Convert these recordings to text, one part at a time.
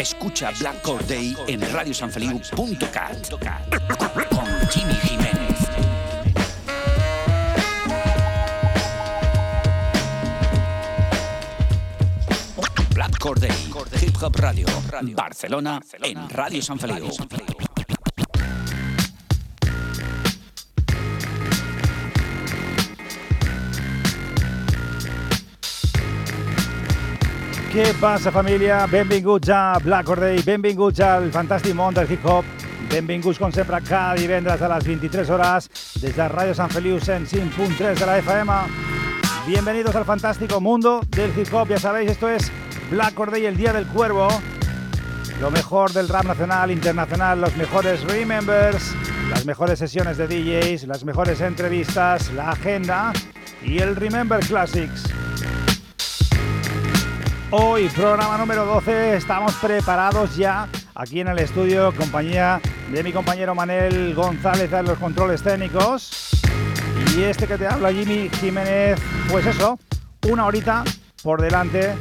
Escucha Black Day en radiosanfeliu.cat con Jimmy Jiménez. Black Day, Hip Hop Radio, Barcelona, en Radio San Feliu. Què passa, família? Benvinguts a Black Corday, benvinguts al fantàstic món del hip-hop, benvinguts, com sempre, cada divendres a les 23 hores des de Radio San Feliu 105.3 de la FM. Bienvenidos al fantástico mundo del hip-hop. Ya sabéis, esto es Black Corday, el Día del Cuervo. Lo mejor del rap nacional, internacional, los mejores remembers, las mejores sesiones de DJs, las mejores entrevistas, la agenda y el Remember Classics. Hoy, programa número 12, estamos preparados ya aquí en el estudio, compañía de mi compañero Manel González en los controles técnicos. Y este que te habla, Jimmy Jiménez, pues eso, una horita por delante,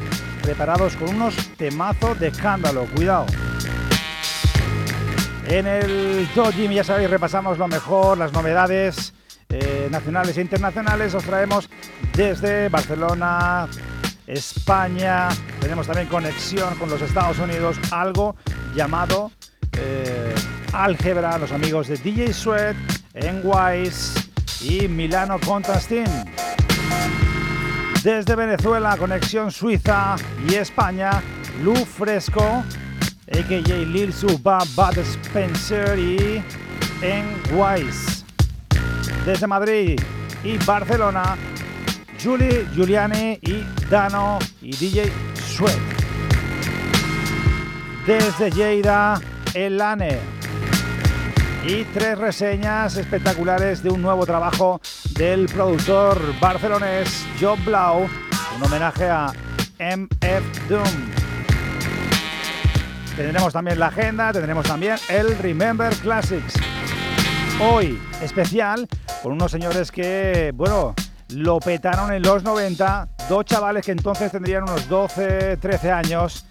preparados con unos temazos de escándalo, cuidado. En el Top Jimmy, ya sabéis, repasamos lo mejor, las novedades eh, nacionales e internacionales, os traemos desde Barcelona, España, tenemos también conexión con los Estados Unidos, algo llamado eh, Álgebra, los amigos de DJ Sweat, Enwise y Milano Contastin. Desde Venezuela, conexión Suiza y España, Lu Fresco, a.k.a. Lil Suba, Bud Spencer y Enwise. Desde Madrid y Barcelona, Julie, Giuliani y Dano y DJ Sweat. Desde Lleida, Elane. Y tres reseñas espectaculares de un nuevo trabajo del productor barcelonés Job Blau, un homenaje a MF Doom. Tendremos también la agenda, tendremos también el Remember Classics. Hoy especial con unos señores que, bueno, lo petaron en los 90, dos chavales que entonces tendrían unos 12, 13 años,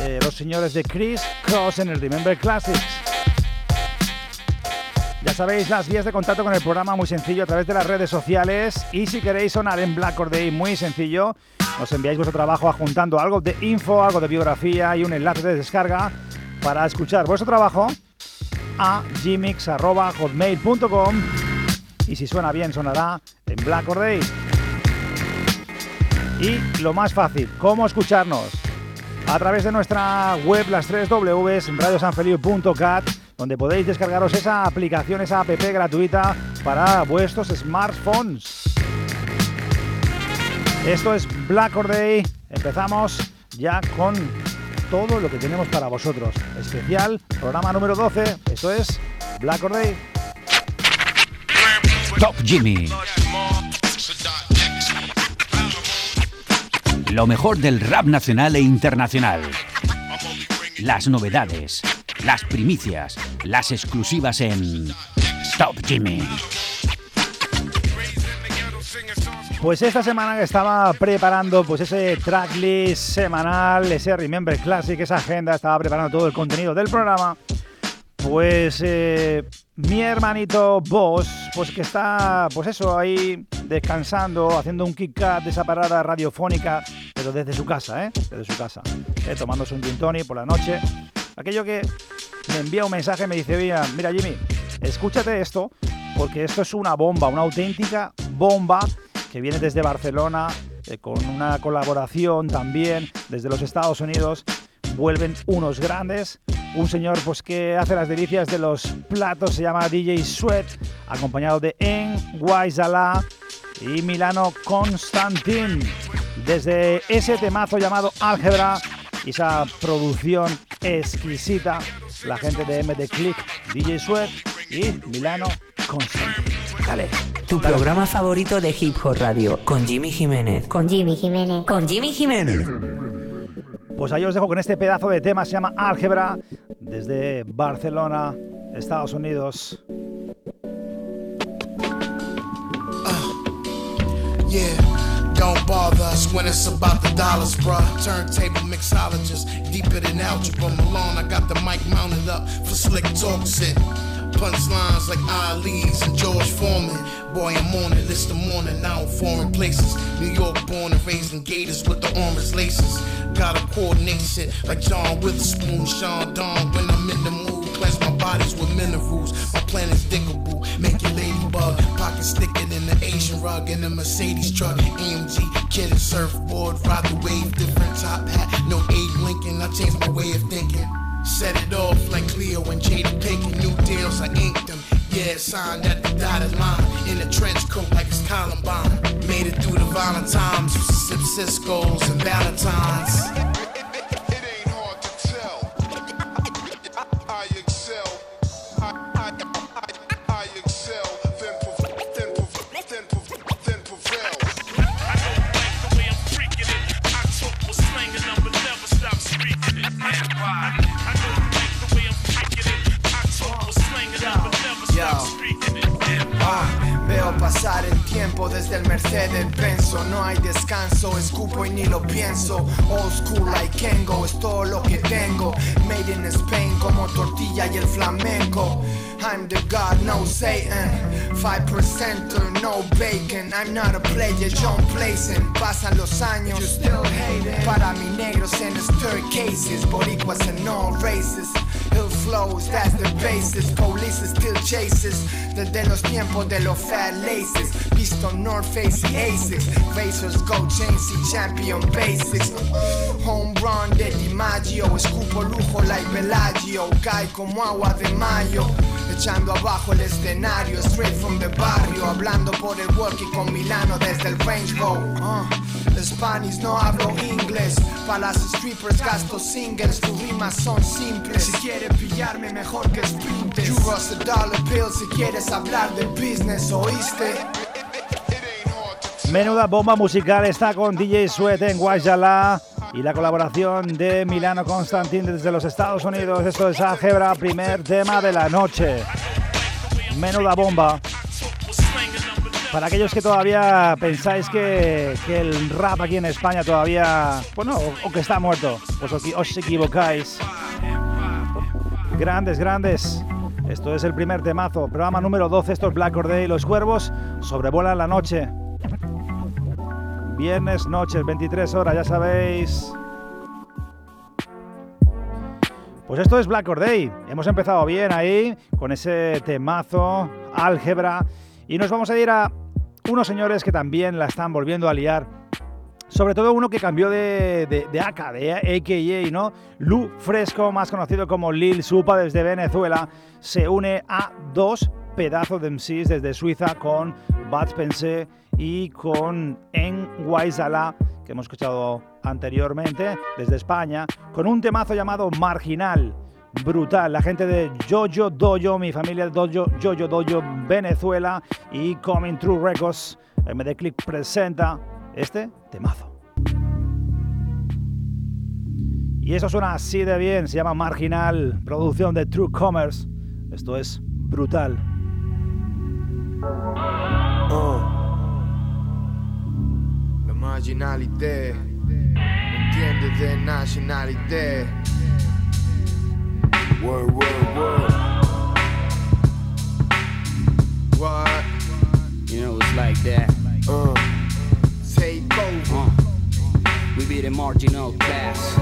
eh, los señores de Chris Cross en el Remember Classics. Ya sabéis las vías de contacto con el programa muy sencillo a través de las redes sociales y si queréis sonar en Black or Day muy sencillo, nos enviáis vuestro trabajo adjuntando algo de info, algo de biografía y un enlace de descarga para escuchar vuestro trabajo a gmix.hotmail.com y si suena bien sonará en Black or Day. Y lo más fácil, ¿cómo escucharnos? A través de nuestra web, las 3 Ws, radiosanfeliu.cat, donde podéis descargaros esa aplicación, esa app gratuita para vuestros smartphones. Esto es Black or Day. Empezamos ya con todo lo que tenemos para vosotros. Especial, programa número 12. Esto es Black or Day. Top Jimmy. Lo mejor del rap nacional e internacional. Las novedades, las primicias, las exclusivas en Top Jimmy. Pues esta semana estaba preparando pues ese tracklist semanal, ese Remember Classic, esa agenda, estaba preparando todo el contenido del programa. Pues eh, mi hermanito Boss, pues que está, pues eso, ahí descansando, haciendo un kick cut de esa parada radiofónica, pero desde su casa, ¿eh? Desde su casa, ¿eh? tomándose un gin por la noche. Aquello que me envía un mensaje me dice, mira Jimmy, escúchate esto, porque esto es una bomba, una auténtica bomba que viene desde Barcelona, eh, con una colaboración también desde los Estados Unidos. Vuelven unos grandes, un señor pues que hace las delicias de los platos, se llama DJ Sweat, acompañado de En Guaisala y Milano Constantin. desde ese temazo llamado Álgebra y esa producción exquisita, la gente de MD Click, DJ Sweat y Milano Constantine. Dale. Tu programa favorito de Hip Hop Radio con Jimmy Jiménez. Con Jimmy Jiménez. Con Jimmy Jiménez. Pues ahí os dejo con este pedazo de tema, se llama Álgebra, desde Barcelona, Estados Unidos. Yeah, don't bother us when it's about the dollars, bruh. Turntable mixologist, deeper than algebra. Malone, I got the mic mounted up for slick talks. It punchlines like Ali's and George Foreman. Boy, I'm on it, it's the morning now in foreign places. New York born and raised in Gators with the orange laces. Gotta coordinate shit like John Witherspoon, Sean Don when I'm in the mood. Cleanse my bodies with minerals. My plan is diggable. Make your ladybug. Pocket stick it in the Asian rug in the Mercedes truck. AMG, kid and surfboard. Ride the wave, different top hat. No Abe Lincoln. I changed my way of thinking. Set it off like Cleo and Jada Pinkett. New deals, I inked them. Yeah, signed at the dotted line. In a trench coat like it's Columbine. Made it through the Valentines. sip Cisco's and Valentines. Desde el Mercedes penso No hay descanso, escupo y ni lo pienso. Old school like Kengo, es todo lo que tengo. Made in Spain como tortilla y el flamenco. I'm the God, no Satan. 5% or no bacon. I'm not a player, John Playson. Pasan los años, Para mi negros en staircases Boricuas en all races Hill flows, that's the basis. Police still chases. Desde los tiempos de los fat laces. North Face y Asics. Racers, go chains champion basics. Home run de DiMaggio. Escupo lujo like Bellagio. Cae como agua de mayo. Echando abajo el escenario. Straight from the barrio. Hablando por el y con Milano desde el range go. Uh. Spanish, no hablo inglés. Para las strippers gasto singles, tus rimas son simples. Si quieres pillarme, mejor que sprintes. Euros a dollar bill si quieres hablar de business, ¿oíste? Menuda bomba musical está con DJ Sweat en Guayala y la colaboración de Milano Constantin desde los Estados Unidos. Esto es Álgebra, primer tema de la noche. Menuda bomba. Para aquellos que todavía pensáis que, el rap aquí en España todavía, bueno, o, que está muerto, pues os, os equivocáis. Grandes, grandes. Esto es el primer temazo, programa número 12, esto es Black Day. Los cuervos sobrevuelan la noche. Viernes, noche, 23 horas, ya sabéis. Pues esto es Black Day. Hemos empezado bien ahí con ese temazo, álgebra. Y nos vamos a ir a unos señores que también la están volviendo a liar. Sobre todo uno que cambió de, de, de AK, de AKA, ¿no? Lu Fresco, más conocido como Lil Supa desde Venezuela, se une a dos pedazos de MCs desde Suiza con Bad Pense y con En Waisala, que hemos escuchado anteriormente desde España, con un temazo llamado Marginal brutal. La gente de Jojo Dojo, mi familia de Dojo, Jojo Dojo Venezuela y Coming True Records, MD Click presenta este temazo. Y eso suena así de bien, se llama Marginal, producción de True Commerce. Esto es brutal. Oh. La marginalité, entiende de nacionalité. Word, word, word. What? You know, it's like that. Uh, take over. Uh, we be the marginal class.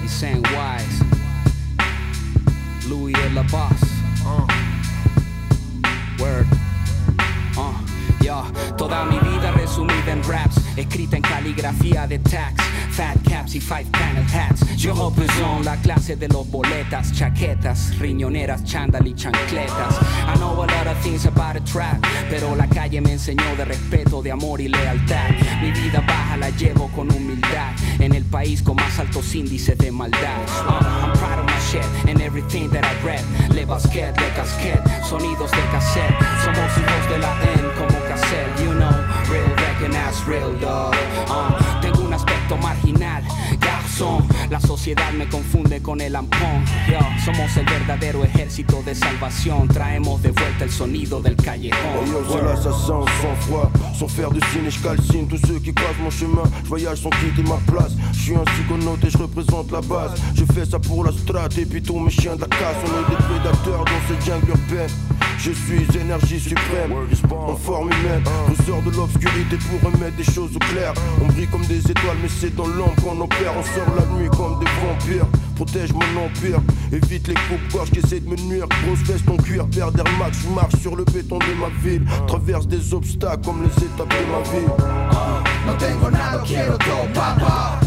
He's saying wise. Louis la boss. Uh. Word. Uh, yeah, toda mi vida resumida en raps escrita en caligrafía de tax. Fat caps y five panel hats. Yo son la clase de los boletas, chaquetas, riñoneras, chándal y chancletas. I know a lot of things about a trap, pero la calle me enseñó de respeto, de amor y lealtad. Mi vida baja la llevo con humildad, en el país con más altos índices de maldad. Uh, I'm proud of my shit and everything that I read. Le basquet, le casquet, sonidos de cassette. Somos hijos de la N como cassette, you know. Recognize real dog. Uh, tengo un aspecto marginal, garçon. La sociedad me confunde con el ampón. Yo, somos el verdadero ejército de salvación. Traemos de vuelta el sonido del callejón. Yo, c'est l'assassin sans froid, sans faire de signe, je calcine tous ceux qui croisent mon chemin. Je voyage sans quitter ma place. Je suis un psychonaute et je représente la base. Je fais ça pour la strat et puis tous mes chiens de la casse. On est des prédateurs dans cette jungle urbaine. Je suis énergie suprême, en forme humaine. On sort de l'obscurité pour remettre des choses au clair. On brille comme des étoiles, mais c'est dans l'ombre qu'on opère. On sort la nuit comme des vampires. Protège mon empire, évite les coupes-gorges qui essaient de me nuire. Grosse veste en cuir, paire d'Air Max, je marche sur le béton de ma ville. Traverse des obstacles comme les étapes de ma vie. No tengo nada, quiero todo, papá.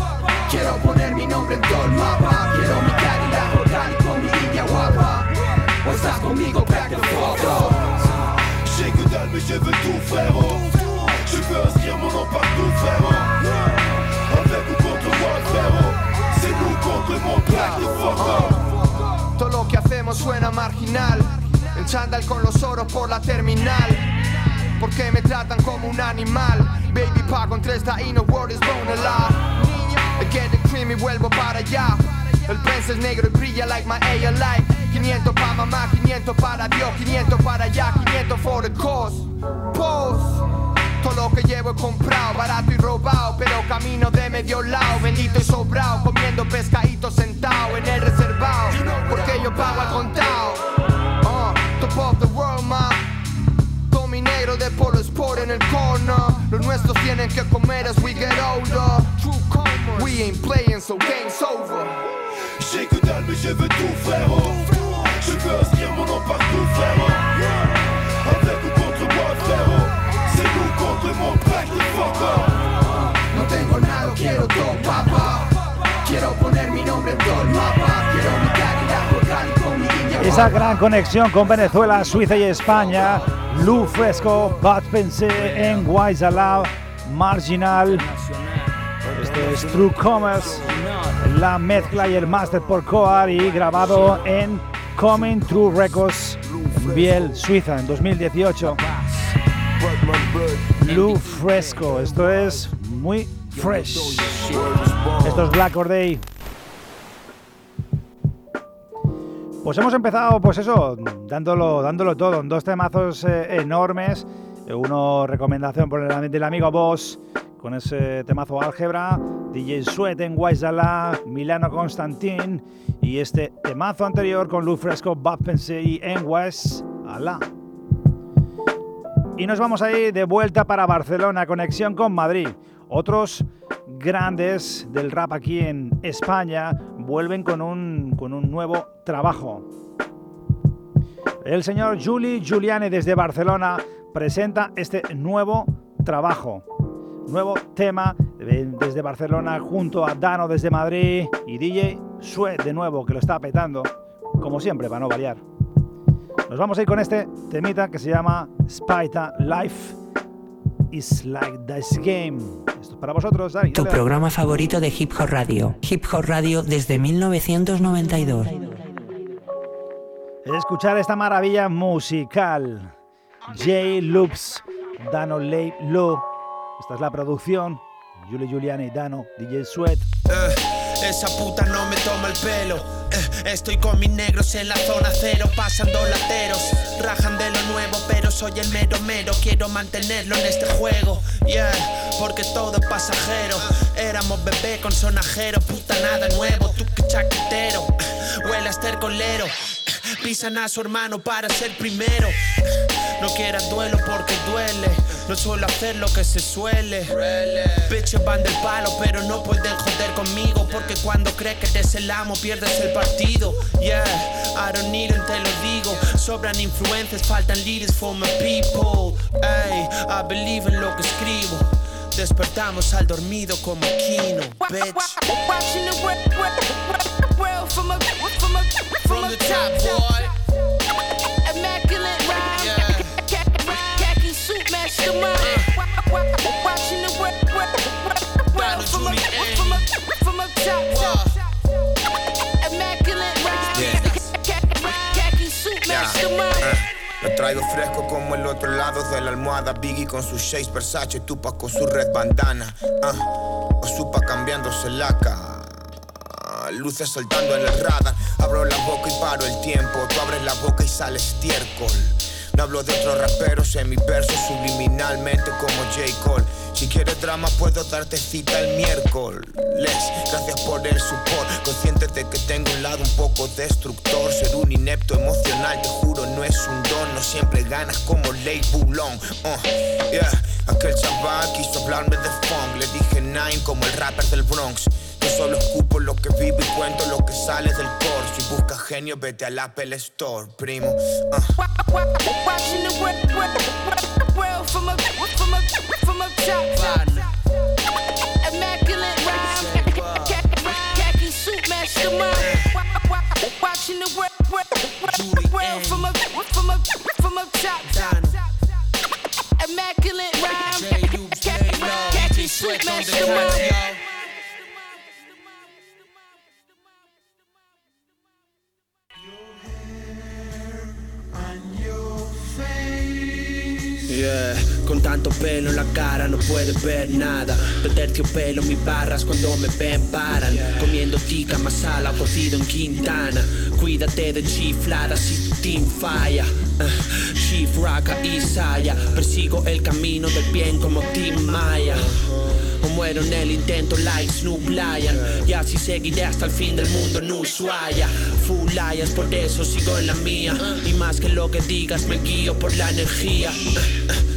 Quiero poner mi nombre en todo el mapa. Quiero mi calidad vocal je veux tout frérot Je veux inscrire mon nom partout frérot Avec ou contre moi frérot C'est nous contre fuck Todo lo que hacemos suena marginal. El chándal con los oros por la terminal. Porque me tratan como un animal. Baby pa con tres no world is bone alive. Get the cream y vuelvo para allá. El prensa es negro y brilla like my A light. 500 pa' mamá, 500 para Dios, 500 para allá, 500 for the cause. Pose. Todo lo que llevo he comprado, barato y robado, pero camino de medio lado, bendito y sobrado, comiendo pescadito sentado en el reservado, porque yo pago al contado. Uh, top of the world, man. Todo mi negro de polo sport en el corner. Los nuestros tienen que comer as we get older. We ain't playing, so game's over. J'ai que dalle mais je veux tout frérot Je veux inscrire mon nom partout frérot nous contre le monde black the fuck up No tengo nada, quiero todo, papá. Quiero poner mi nombre en todo el mapa. Quiero mi calidad vocal y con mi niña Esa gran conexión con Venezuela, Suiza y España. Lou Fresco, Bad Pense, en Guayzalao, Marginal. Este es True Commerce. La mezcla y el máster por Coar y grabado en Coming True Records Biel, Suiza, en 2018. Lou Fresco, esto es muy fresh. Esto es Black Or Day. Pues hemos empezado, pues eso, dándolo, dándolo todo, en dos temazos eh, enormes. Uno recomendación por el del amigo Boss, con ese temazo álgebra, DJ Sweat en Guayzala, Milano Constantin, y este temazo anterior con Lou Fresco, Bob Pensey en West Ala. Y nos vamos a ir de vuelta para Barcelona, conexión con Madrid. Otros grandes del rap aquí en España vuelven con un, con un nuevo trabajo. El señor Juli Giuliani desde Barcelona presenta este nuevo trabajo. Nuevo tema de- desde Barcelona junto a Dano desde Madrid y DJ Sue de nuevo que lo está petando, como siempre, para no variar. Nos vamos a ir con este temita que se llama Spita Life is like this game. Esto es para vosotros, Dani. Tu programa favorito de Hip Hop Radio. Hip Hop Radio desde 1992. Escuchar esta maravilla musical. J Loops, Dano Ley Lo. Esta es la producción. Julie Giuliani, Dano, DJ Sweat. Eh, esa puta no me toma el pelo. Eh, estoy con mis negros en la zona cero, pasando lateros. Rajan de lo nuevo, pero soy el mero mero. Quiero mantenerlo en este juego. Yeah, porque todo es pasajero. Éramos bebé con sonajero, puta nada nuevo. Chaquetero, huele a estercolero. Pisan a su hermano para ser primero. No quieras duelo porque duele. No suelo hacer lo que se suele. Bitches van del palo, pero no pueden joder conmigo. Porque cuando crees que eres el amo, pierdes el partido. Yeah, I don't need te lo digo. Sobran influencias, faltan leaders for my people. Ey, I believe en lo que escribo. Despertamos al dormido como Kino, bitch. From the top, boy. Traigo fresco como el otro lado de la almohada. Biggie con sus shades Versace, Tupac con su red bandana. Uh, Osupa cambiándose la cara. Luces soltando en el radar. Abro la boca y paro el tiempo. Tú abres la boca y sale estiércol. No hablo de otros raperos en mis versos subliminalmente como J. Cole. Si quieres drama puedo darte cita el miércoles. Gracias por el support. Consciente de que tengo un lado un poco destructor. Ser un inepto emocional, te juro, no es un don. No siempre ganas como Ley Boulon. Uh, yeah. Aquel chaval quiso hablarme de funk. Le dije nine como el rapper del Bronx. Yo solo escupo lo que vivo y cuento lo que sale del core. Si buscas genio, vete al Apple Store, primo. Uh. From up, from up, from up top. Immaculate rhyme. Khaki suit mastermind. Watching the world, world, world from up, from up, from up top. Immaculate rhyme. Khaki suit mastermind. Yeah, con tanto pelo en la cara no puedes ver nada. De terciopelo mis barras cuando me ven paran. Comiendo tica, masala, cocido en Quintana. Cuídate de chifladas si tu team falla. Uh, Chief Raka y Saya. Persigo el camino del bien como Team Maya. Muero en el intento like Snoop Lion. Y así seguiré hasta el fin del mundo en Ushuaia Full liars, por eso sigo en la mía. Y más que lo que digas me guío por la energía.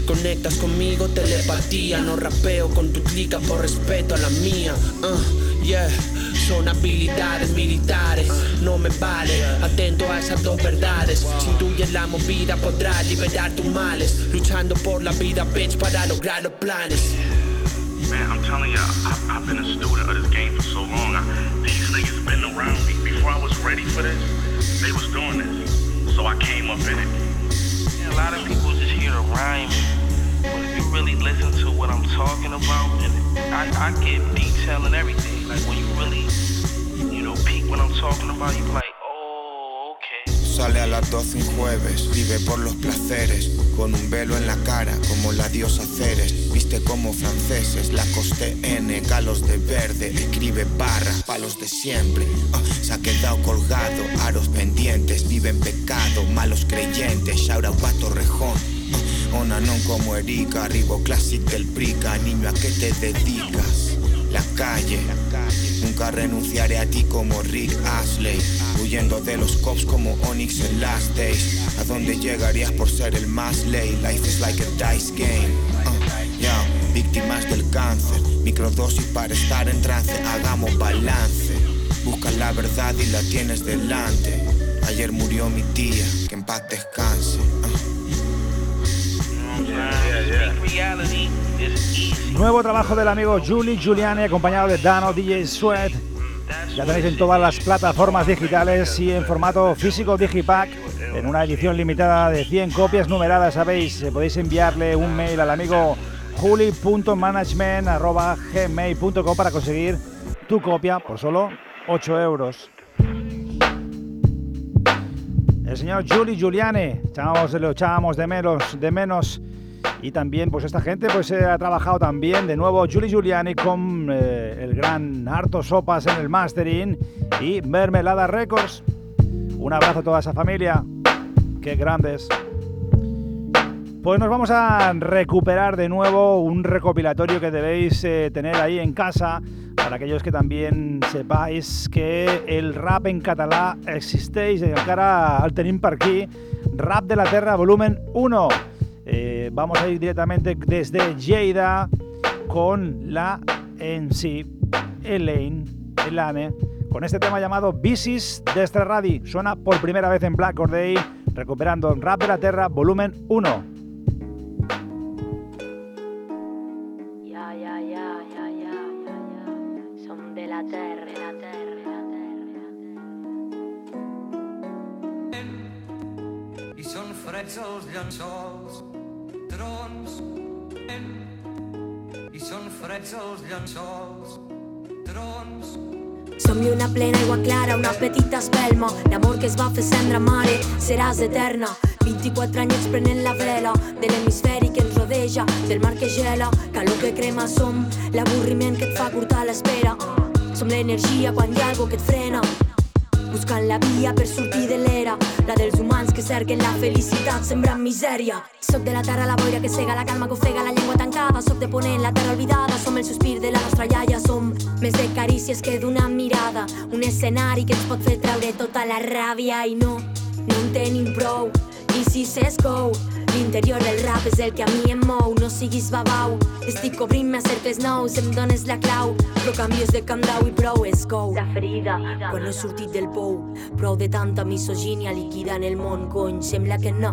Conectas conmigo, telepatía. No rapeo con tu clica por respeto a la mía. Uh, Yeah, son habilidades militares No me vale, atento a esas dos verdades. Si intuyes la movida podrás liberar tus males. Luchando por la vida, bitch, para lograr los planes Man, I'm telling y'all, I've, I've been a student of this game for so long. I, these niggas been around me. Before I was ready for this, they was doing this. So I came up in it. Yeah, a lot of people just hear the rhyme. But if you really listen to what I'm talking about, and I, I get detail and everything. Like when you really, you know, peek what I'm talking about, you like. Sale a las 12 un jueves, vive por los placeres, con un velo en la cara como la diosa Ceres, viste como franceses, la coste N, galos de verde, escribe barras, palos de siempre, Ah, se ha quedado colgado, aros pendientes, vive en pecado, malos creyentes, shout out pa' Torrejón, Ah, como Erika, arribo classic del Prica, niño a qué te dedicas, la calle, nunca renunciaré a ti como Rick Astley, huyendo de los cops como Onyx en Last Days, a dónde llegarías por ser el más ley, life is like a dice game, Uh, yeah, víctimas del cáncer, microdosis para estar en trance, hagamos balance, busca la verdad y la tienes delante, ayer murió mi tía, que en paz descanse. Uh. Nuevo trabajo del amigo Julie Giuliani acompañado de Dano DJ Sweat. Ya tenéis en todas las plataformas digitales y en formato físico Digipack en una edición limitada de 100 copias numeradas, sabéis, eh, podéis enviarle un mail al amigo juli.management.gmail.com para conseguir tu copia por solo 8 euros. El señor Julie Giuliani, echábamos, lo echábamos de menos, de menos y también, pues esta gente pues eh, ha trabajado también de nuevo Julie Giuliani con eh, el gran Harto Sopas en el mastering y Mermelada Records. Un abrazo a toda esa familia. Qué grandes. Pues nos vamos a recuperar de nuevo un recopilatorio que debéis eh, tener ahí en casa para aquellos que también sepáis que el rap en catalá existéis de cara al tenim per aquí. Rap de la Terra, volumen 1. Eh, vamos a ir directamente desde Lleida con la sí, Elaine, Elane, con este tema llamado Bicis de Estraradi. Suena por primera vez en Black Or Day, recuperando Rap de la Terra, volumen 1. Llençols, trons, som-hi una plena aigua clara, una petita espelma. L'amor que es va fer cendra mare seràs eterna. 24 anys prenent la vela de l'hemisferi que ens rodeja, del mar que gela, calor que crema som, l'avorriment que et fa curtar l'espera. Som l'energia quan hi ha algo que et frena, buscant la via per sortir de l'era, la dels humans que cerquen la felicitat sembrant misèria. Soc de la terra la boira que cega, la calma que ofega, la llengua tancada, soc de ponent, la terra olvidada, som el sospir de la nostra iaia, som més de carícies que d'una mirada, un escenari que ens pot fer treure tota la ràbia. I no, no en tenim prou. I si s'escou, L'interior del rap és el que a mi em mou, no siguis babau. Estic cobrint-me a cercles nous, em dones la clau, però canvies de candau i prou és cou. La ferida, quan he sortit del pou, prou de tanta misogínia en el món, cony, sembla que no.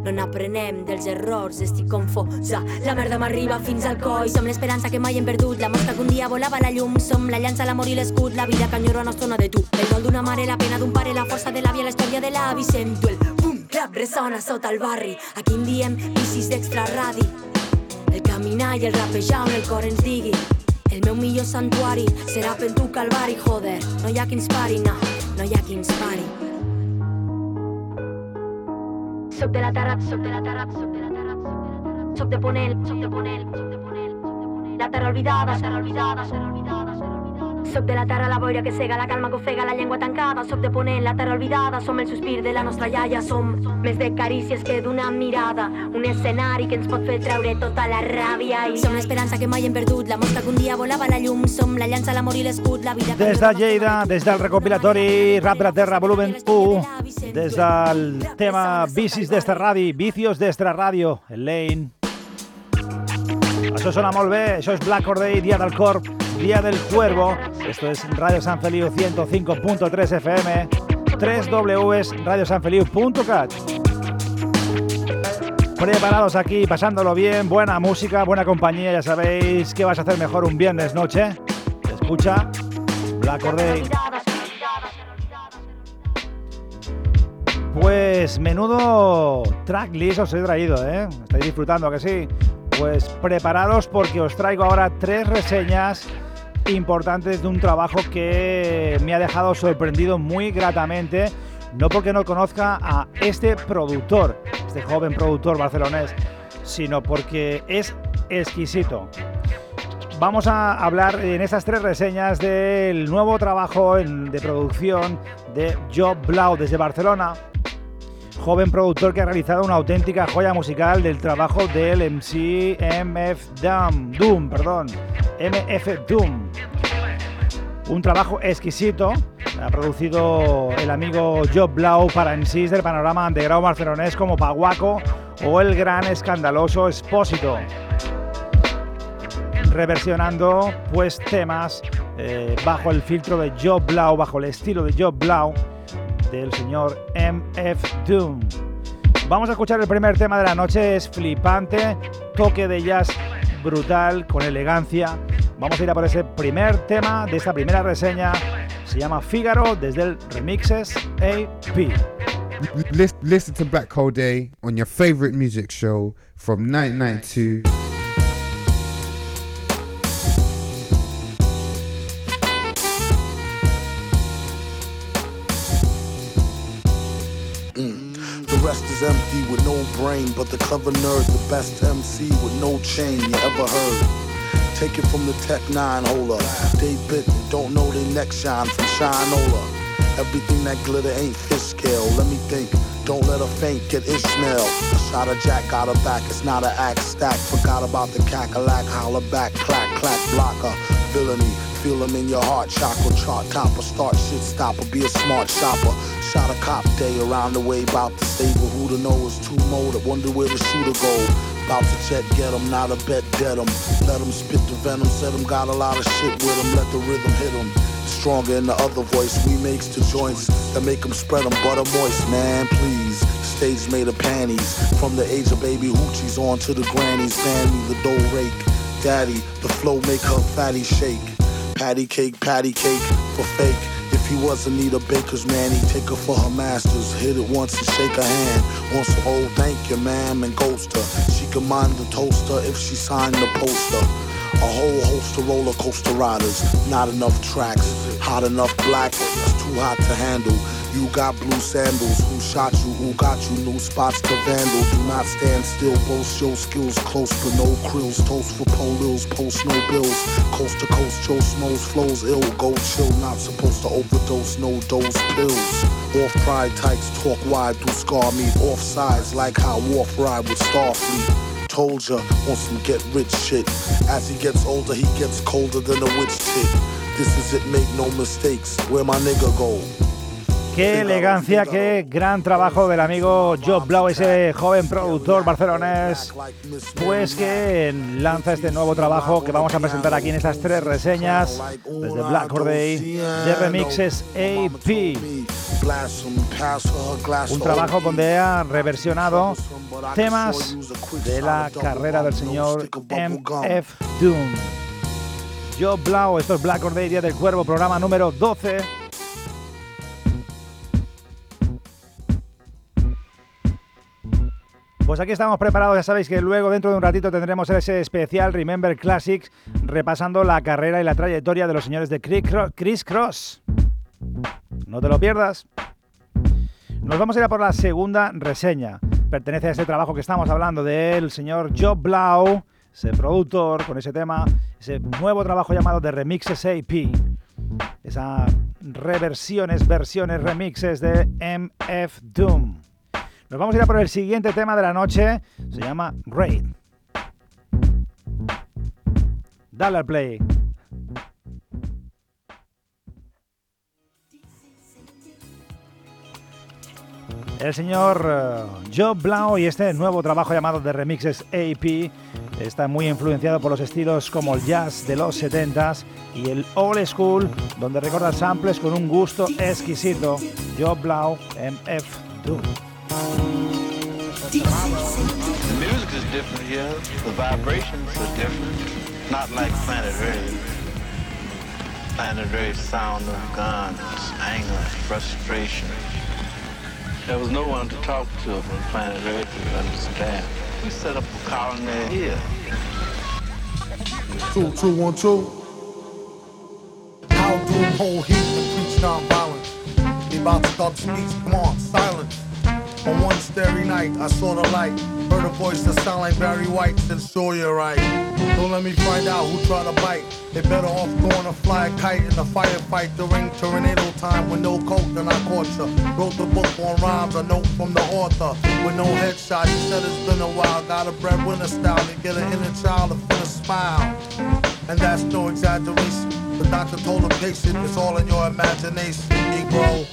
No n'aprenem dels errors, estic confosa. La merda m'arriba fins al coll. Som l'esperança que mai hem perdut, la mosca que un dia volava la llum. Som la llança, l'amor i l'escut, la vida que enyoro no estona de tu. El dol d'una mare, la pena d'un pare, la força de l'àvia, la història de l'avi. Sento el Rap ressona sota el barri, aquí en diem bicis d'extra radi. El caminar i el rapejar on el cor ens digui. El meu millor santuari serà per tu calvari, joder. No hi ha qui ens pari, no, no hi ha qui ens pari. Soc de la terra, soc de la terra, soc de la terra, soc de Ponel, soc de Ponel, soc de Ponel, la terra oblidada, la terra oblidada, la terra oblidada. Soc de la terra, la boira que cega, la calma que ofega, la llengua tancada. Soc de ponent, la terra olvidada. Som el sospir de la nostra iaia. Som més de carícies que d'una mirada. Un escenari que ens pot fer treure tota la ràbia. I som l'esperança que mai hem perdut. La mosca que un dia volava la llum. Som la llança, l'amor i l'escut. La vida Des de Lleida, des del recopilatori Rap de la Terra, volumen 1, des del tema Bicis d'Estra Ràdio, Vicios d'Estra Ràdio, el Lane. Això sona molt bé, això és Black Corday, Dia del Corp, Día del Cuervo. Esto es Radio San Feliu 105.3 FM, 3 radiosanfeliu.cat. Preparados aquí, pasándolo bien, buena música, buena compañía, ya sabéis que vas a hacer mejor un viernes noche. Escucha, Black Corday. Pues menudo tracklist os he traído, ¿eh? Estáis disfrutando, que sí? Pues preparados porque os traigo ahora tres reseñas importantes de un trabajo que me ha dejado sorprendido muy gratamente, no porque no conozca a este productor, este joven productor barcelonés, sino porque es exquisito. Vamos a hablar en estas tres reseñas del nuevo trabajo de producción de Job Blau desde Barcelona, joven productor que ha realizado una auténtica joya musical del trabajo del MC MF Doom, Doom, perdón, MF Doom. Un trabajo exquisito, ha producido el amigo Job Blau para MCs del panorama underground barcelonés como Paguaco o el gran escandaloso Espósito. Reversionando pues temas eh, bajo el filtro de Job Blau, bajo el estilo de Job Blau del señor MF Doom. Vamos a escuchar el primer tema de la noche, es flipante, toque de jazz brutal, con elegancia. Vamos a ir a por ese primer tema de esta primera reseña. Se llama Figaro desde el Remixes AP. Listen to Black Hole Day on your favorite music show from 1992. Rest is empty with no brain. But the clever nerd, the best MC with no chain you ever heard. Take it from the Tech 9 holder. They bit don't know they neck shine from Shinola. Everything that glitter ain't fish scale. Let me think. Don't let her faint, get Ishmael. A shot of Jack, got her back, it's not an axe stack. Forgot about the cackalack, holler back, clack, clack, blocker. Villainy, feel them in your heart, chakra, chart topper, start shit stopper, be a smart shopper. Shot a cop day around the way, bout to stable. Who to know is too mold. I wonder where the shooter go. Bout to check, get him, not a bet, dead him. Let him spit the venom, said him, got a lot of shit with him. Let the rhythm hit him. Stronger in the other voice, we makes the joints that make them spread them butter moist, man, please. Stage made of panties. From the age of baby hoochies on to the grannies. Fanny, the dough rake. Daddy, the flow make her fatty shake. Patty cake, patty cake for fake If he was Anita Baker's man, he'd take her for her masters. Hit it once and shake her hand. Want some old thank you, ma'am, and ghost her. She could mind the toaster if she signed the poster. A whole host of roller coaster riders, not enough tracks, hot enough black, that's too hot to handle. You got blue sandals, who shot you, who got you, new spots to vandal. Do not stand still, boast your skills close, but no krills. Toast for polils, post no bills. Coast to coast, Joe Smoes flows ill. Go chill, not supposed to overdose, no dose pills. Off pride types talk wide through scar meet off sides like how Wharf ride with Starfleet. Told ya, on some get rich shit. As he gets older, he gets colder than a witch chick. This is it, make no mistakes. Where my nigga go? Qué elegancia, qué gran trabajo del amigo Joe Blau, ese joven productor barcelonés, pues que lanza este nuevo trabajo que vamos a presentar aquí en estas tres reseñas desde Black Day de remixes AP. Un trabajo donde ha reversionado temas de la carrera del señor MF Doom. Joe Blau, esto es Black Day, Día del Cuervo, programa número 12. Pues aquí estamos preparados, ya sabéis que luego dentro de un ratito tendremos ese especial Remember Classics repasando la carrera y la trayectoria de los señores de Chris Cross. No te lo pierdas. Nos vamos a ir a por la segunda reseña. Pertenece a ese trabajo que estamos hablando del señor Joe Blau, ese productor con ese tema, ese nuevo trabajo llamado de Remixes AP. Esas reversiones, versiones, remixes de MF Doom. Nos vamos a ir a por el siguiente tema de la noche. Se llama Raid. Dale al play. El señor uh, Joe Blau y este nuevo trabajo llamado The Remixes AP está muy influenciado por los estilos como el jazz de los 70s y el old school, donde recorda samples con un gusto exquisito. Joe Blau, MF Doom. The music is different here. The vibrations are different. Not like Planet Earth. Planet Earth sound of guns, anger, frustration. There was no one to talk to on Planet Earth to understand. We set up a colony here. Two, two, one, two. How doom whole heat and preach non-violence. They about to start speech. Come on, silence. On one starry night, I saw the light. Heard a voice that sound like Barry White. Said, sure you're right. Don't let me find out who tried to bite. They better off going to fly a kite in a firefight during tornado time with no coke than I caught ya. Wrote the book on rhymes, a note from the author with no headshot. He said it's been a while. Got a breadwinner style to get an inner child to finna smile. And that's no exaggeration. The doctor told the patient it's all in your imagination, Negro.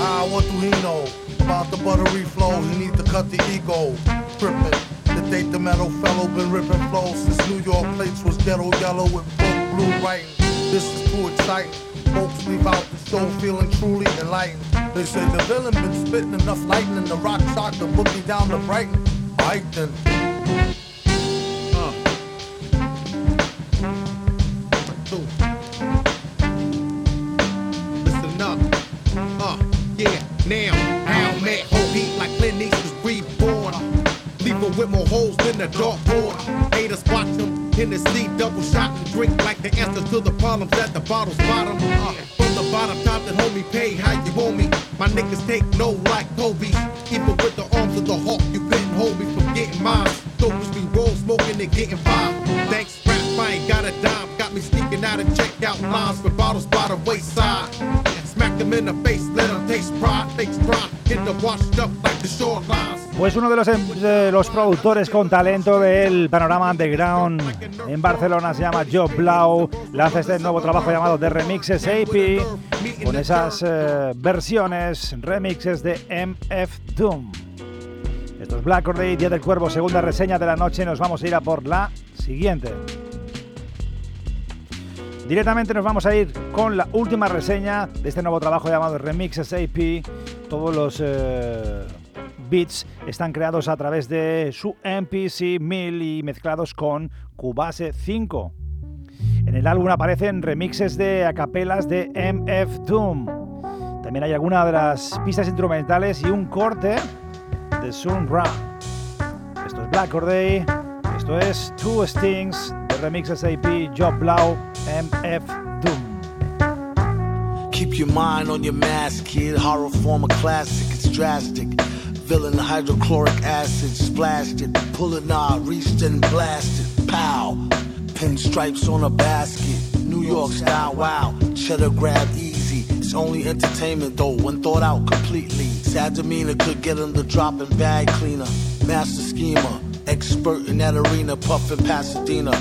Ah, what do he know? About the buttery flow, he need to cut the ego. Trippin'. The date the metal fellow been ripping flows since New York plates was ghetto yellow with blue writing. This is too exciting. Folks leave out the show feeling truly enlightened. They say the villain been spitting enough lightning, the rock shot the boogie down to Brighton. Alright then. With more holes than the dartboard. Haters watch them in the sea, double shot and drink like the answer to the problems at the bottle's bottom. Uh, from the bottom, top that homie pay how you want me. My niggas take no like Kobe. Even with the arms of the hawk, you couldn't hold me from getting mine. So we roll smoking and getting by. Thanks, rap, I ain't got a dime. Got me sneaking out of check out lines with bottles by the wayside. Pues uno de los, em, los productores con talento del panorama underground en Barcelona se llama Joe Blau. Lanza este nuevo trabajo llamado The Remixes AP con esas eh, versiones, remixes de MF Doom. Esto es Black Day, Día del Cuervo, segunda reseña de la noche. Nos vamos a ir a por la siguiente. Directamente nos vamos a ir con la última reseña de este nuevo trabajo llamado Remixes AP. Todos los eh, beats están creados a través de su MPC 1000 y mezclados con Cubase 5. En el álbum aparecen remixes de acapelas de MF Doom. También hay algunas de las pistas instrumentales y un corte de Sun Ra. Esto es Black Or Day, esto es Two Stings de Remix SAP Job Blau MF Doom. Keep your mind on your mask, kid. Horror form a classic, it's drastic. Villain hydrochloric acid splashed it. Pull a knob, reached and blasted. Pow. Pinstripes on a basket. New York style, wow. Cheddar grab easy. It's only entertainment though, when thought out completely. Sad demeanor could get him the dropping bag cleaner. Master schemer, expert in that arena, puffin' Pasadena.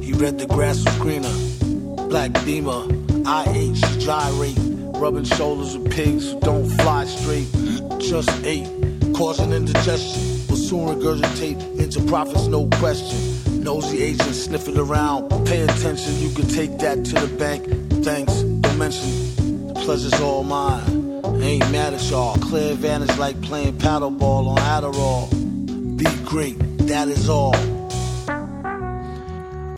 He read the grass was greener. Black beamer, IH, gyrate. Rubbing shoulders with pigs who don't fly straight. Just ate, causing indigestion. Will soon regurgitate into profits, no question. Nosy agents sniffing around. Pay attention, you can take that to the bank. Thanks, don't mention. The pleasure's all mine. I ain't mad at y'all. Clear advantage like playing paddleball on Adderall. Be great, that is all.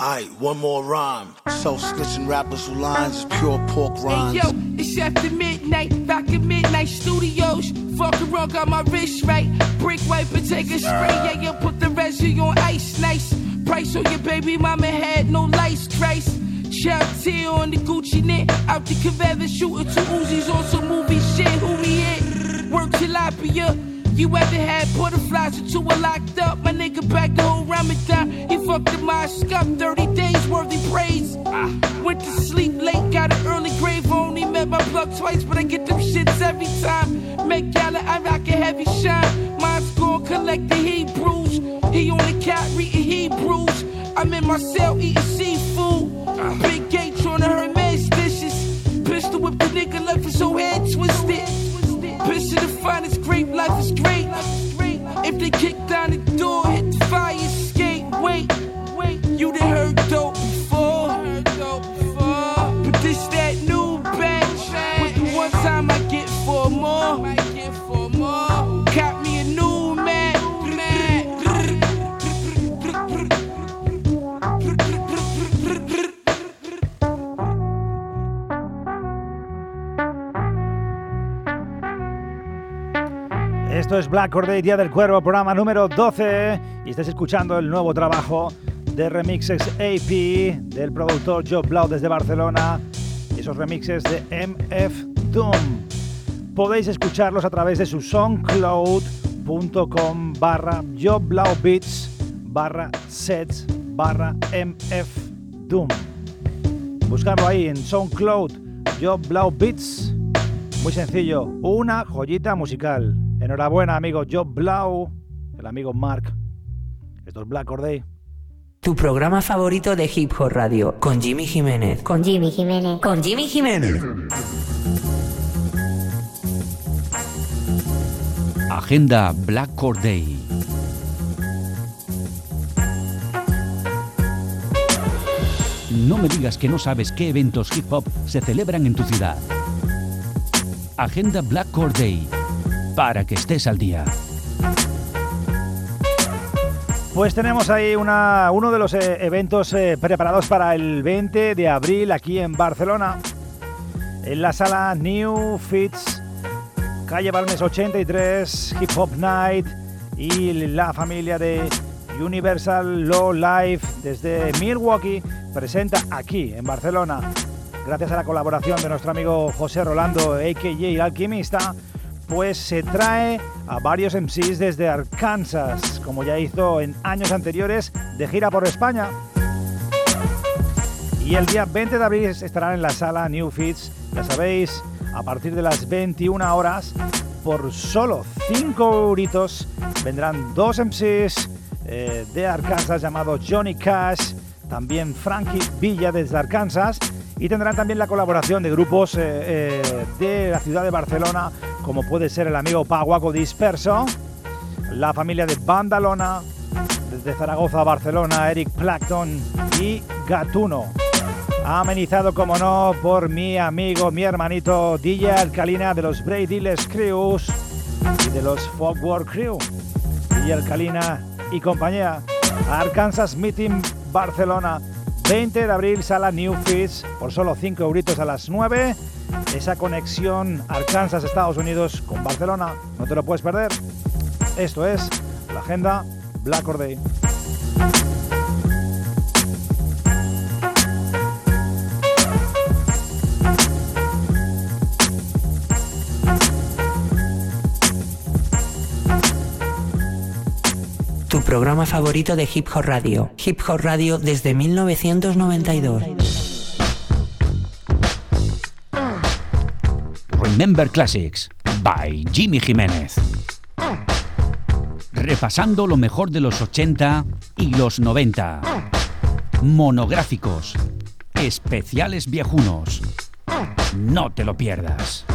Aight, one more rhyme. Self snitching rappers who lines is pure pork rhymes. Hey it's after midnight, back at midnight studios. Fuck around, got my wrist right. Brick wipe and take a spray. Yeah, you put the resi on ice, nice. Price on your baby mama had no lights, Christ. Shout T on the Gucci knit. Out the Cavella shooting two Uzis on some movie shit. Who we hit? Work tilapia. You ever had butterflies until we're locked up? My nigga back the whole Ramadan. He fucked in my scuff. 30 days worthy praise. Went to sleep late, got an early grave. Only met my plug twice, but I get them shits every time. Make gala, I rock a heavy shine. Mine's gon' collect the Hebrews. He on the cat reading Hebrews. I'm in my cell eating seafood. Big gate trying to hurt man's dishes. Pistol whip the nigga left his whole head twisted. Picture the finest grape, life is great. If they kick Black Or Day, Día del Cuervo, programa número 12. Y estás escuchando el nuevo trabajo de Remixes AP del productor Joe Blau desde Barcelona. Esos remixes de MF Doom. Podéis escucharlos a través de su soundcloud.com barra Joe Blau Beats barra sets barra MF Doom. Buscarlo ahí en SoundCloud, Joe Blau Beats. Muy sencillo, una joyita musical. Enhorabuena, amigo Joe Blau, el amigo Mark. Esto es Black Or Day. Tu programa favorito de Hip Hop Radio con Jimmy Jiménez. Con Jimmy Jiménez. Con Jimmy Jiménez. Agenda Black Or Day. No me digas que no sabes qué eventos hip hop se celebran en tu ciudad. Agenda Black Or Day. Para que estés al día. Pues tenemos ahí una, uno de los eh, eventos eh, preparados para el 20 de abril aquí en Barcelona. En la sala New Fits, calle Balmes 83, Hip Hop Night y la familia de Universal Law Life desde Milwaukee presenta aquí en Barcelona. Gracias a la colaboración de nuestro amigo José Rolando, a.k.a. El Alquimista, pues se trae a varios MCs desde Arkansas, como ya hizo en años anteriores de gira por España. Y el día 20 de abril estarán en la sala New Fits, ya sabéis, a partir de las 21 horas, por solo 5 euritos, vendrán dos MCs eh, de Arkansas llamados Johnny Cash, también Frankie Villa desde Arkansas, y tendrán también la colaboración de grupos eh, eh, de la ciudad de Barcelona, como puede ser el amigo Paguaco Disperso, la familia de Bandalona, desde Zaragoza a Barcelona, Eric Plackton y Gatuno. Amenizado, como no, por mi amigo, mi hermanito DJ Alcalina de los Brady Les Crews y de los Fogworld Crew. DJ Alcalina y compañía. Arkansas Meeting Barcelona, 20 de abril, sala New Fish, por solo 5 euritos a las 9. Esa conexión Arkansas-Estados Unidos con Barcelona. No te lo puedes perder. Esto es la agenda Black Or Day. Programa favorito de Hip Hop Radio. Hip Hop Radio desde 1992. Remember Classics by Jimmy Jiménez. Repasando lo mejor de los 80 y los 90. Monográficos. Especiales viejunos. No te lo pierdas.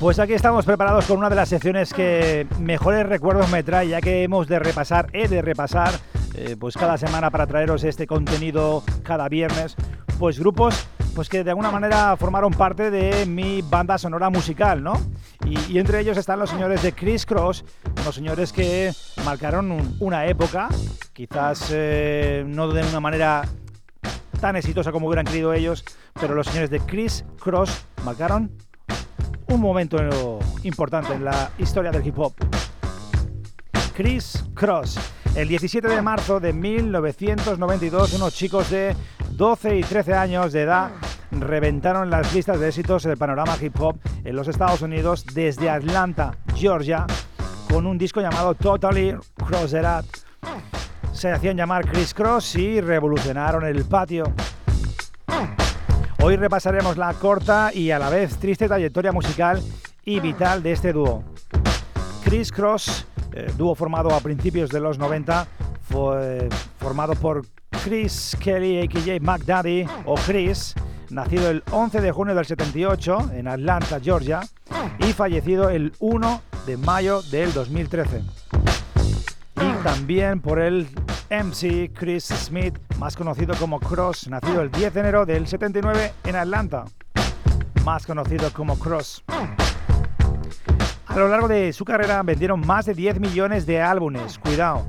Pues aquí estamos preparados con una de las secciones que mejores recuerdos me trae, ya que hemos de repasar, he de repasar, eh, pues cada semana para traeros este contenido cada viernes, pues grupos pues que de alguna manera formaron parte de mi banda sonora musical, ¿no? Y, entre ellos están los señores de Chris Cross, unos señores que marcaron una época, quizás eh, no de una manera tan exitosa como hubieran querido ellos, pero los señores de Chris Cross marcaron un momento importante en la historia del hip hop. Chris Cross. El 17 de marzo de 1992, unos chicos de 12 y 13 años de edad reventaron las listas de éxitos del panorama hip hop en los Estados Unidos desde Atlanta, Georgia, con un disco llamado Totally Crossed Se hacían llamar Chris Cross y revolucionaron el patio. Hoy repasaremos la corta y a la vez triste trayectoria musical y vital de este dúo. Chris Cross, eh, dúo formado a principios de los 90, fue formado por Chris Kelly, a.k.a. McDaddy o Chris, nacido el 11 de junio del 78 en Atlanta, Georgia, y fallecido el 1 de mayo del 2013. Y también por el MC Chris Smith, más conocido como Cross, nacido el 10 de enero del 79 en Atlanta, más conocido como Cross. A lo largo de su carrera vendieron más de 10 millones de álbumes, cuidado,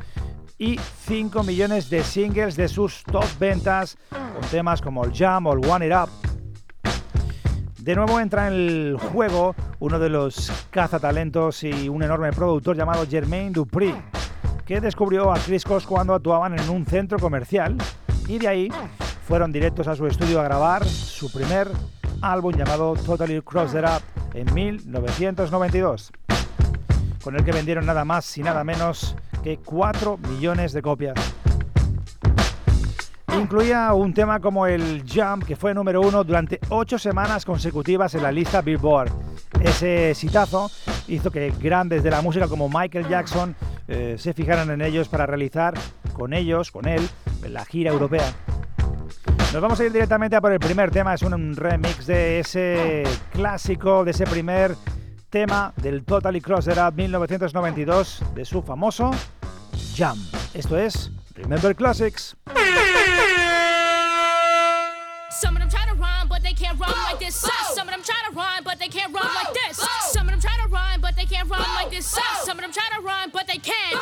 y 5 millones de singles de sus top ventas, con temas como el Jam o el One It Up. De nuevo entra en el juego uno de los cazatalentos y un enorme productor llamado Jermaine Dupri que descubrió a Chris Cross cuando actuaban en un centro comercial y de ahí fueron directos a su estudio a grabar su primer álbum llamado Totally Crossed Up en 1992, con el que vendieron nada más y nada menos que 4 millones de copias. Incluía un tema como el Jump, que fue número uno durante 8 semanas consecutivas en la lista Billboard. Ese citazo hizo que grandes de la música como Michael Jackson eh, se fijaran en ellos para realizar con ellos, con él, la gira europea. Nos vamos a ir directamente a por el primer tema, es un remix de ese clásico, de ese primer tema del Totally Crossed Up 1992 de su famoso Jam. Esto es Remember Classics. Some of them try to rhyme, but they can't rhyme like this. Some of them try to rhyme, but they can't rhyme like this. Can't rhyme like this. Some of them try to rhyme, but they can't.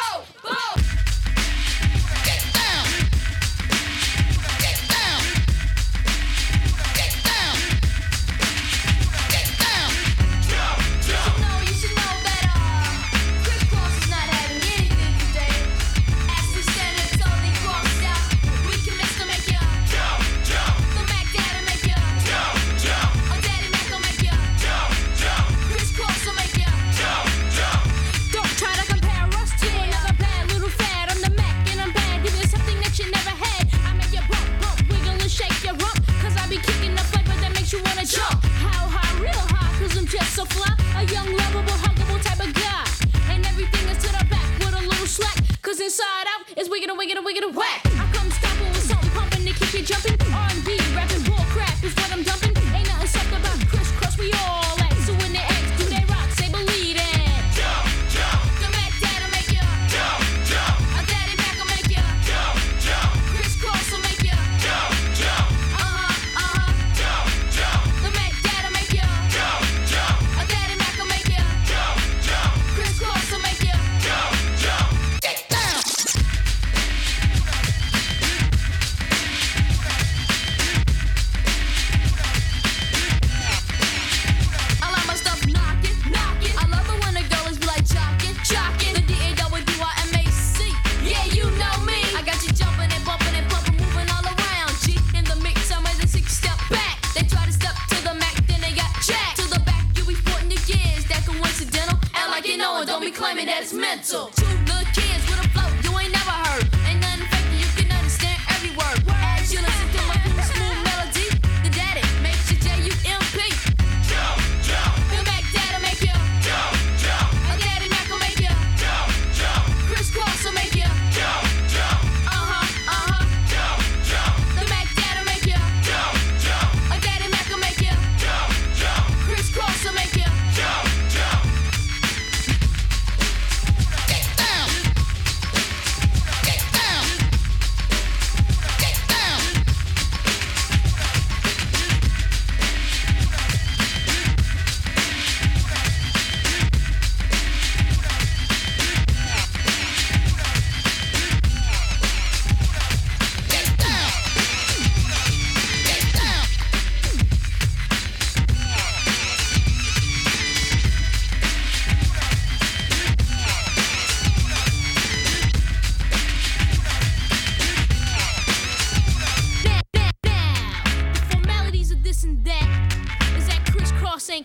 wiggle and wiggle and wiggle and whack.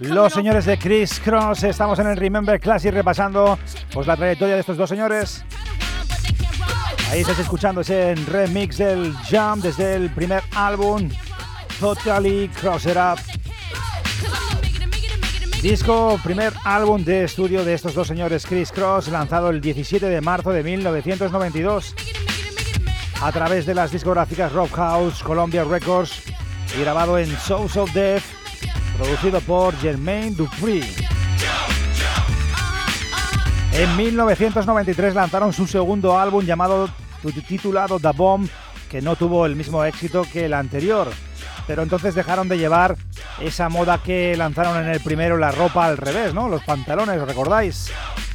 Los señores de Chris Cross, estamos en el Remember Classic repasando pues, la trayectoria de estos dos señores. Ahí estás escuchando ese remix del Jump desde el primer álbum, Totally Cross It Up. Disco, primer álbum de estudio de estos dos señores Chris Cross, lanzado el 17 de marzo de 1992 a través de las discográficas Rock House, Columbia Records y grabado en Souls of Death producido por Germain Dupri. En 1993 lanzaron su segundo álbum llamado titulado The Bomb, que no tuvo el mismo éxito que el anterior. Pero entonces dejaron de llevar esa moda que lanzaron en el primero, la ropa al revés, ¿no? Los pantalones, ¿os recordáis?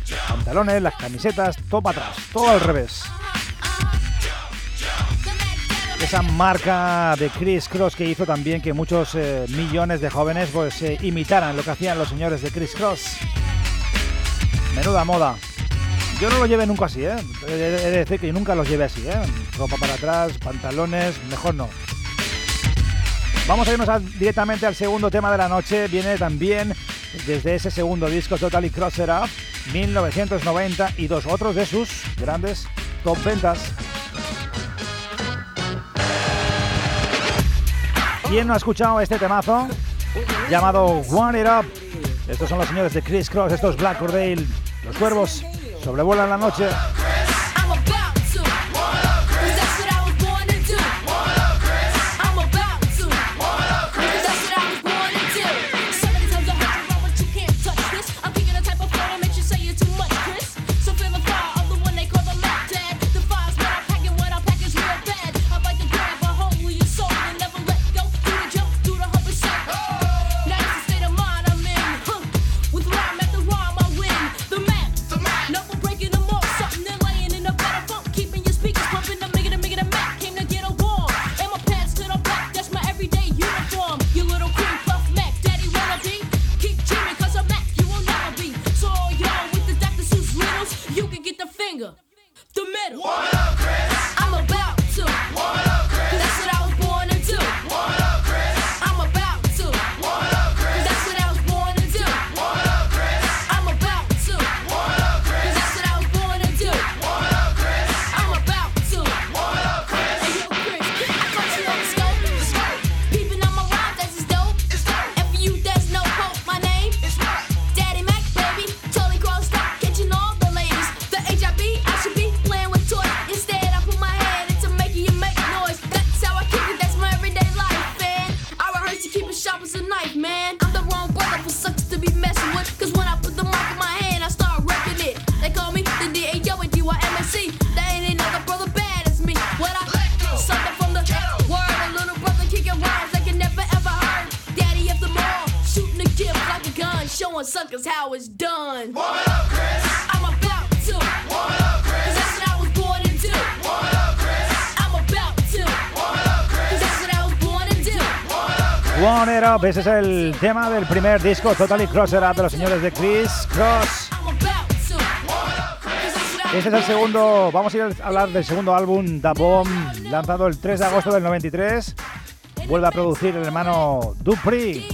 Los pantalones, las camisetas, todo para atrás, todo al revés esa marca de Chris Cross que hizo también que muchos eh, millones de jóvenes pues eh, imitaran lo que hacían los señores de Chris Cross. Menuda moda. Yo no lo llevé nunca así, ¿eh? He de decir que nunca los llevé así, ¿eh? Ropa para atrás, pantalones, mejor no. Vamos a irnos directamente al segundo tema de la noche. Viene también desde ese segundo disco Totally Cross It Up, 1990 y dos otros de sus grandes top ventas. ¿Quién no ha escuchado este temazo? Llamado One It Up. Estos son los señores de Chris Cross, estos Black Cordale. Los cuervos sobrevuelan la noche. Ese es el tema del primer disco Totally Crosser Up de los señores de Chris Cross. Este es el segundo, vamos a ir a hablar del segundo álbum, The Bomb, lanzado el 3 de agosto del 93. Vuelve a producir el hermano Dupri,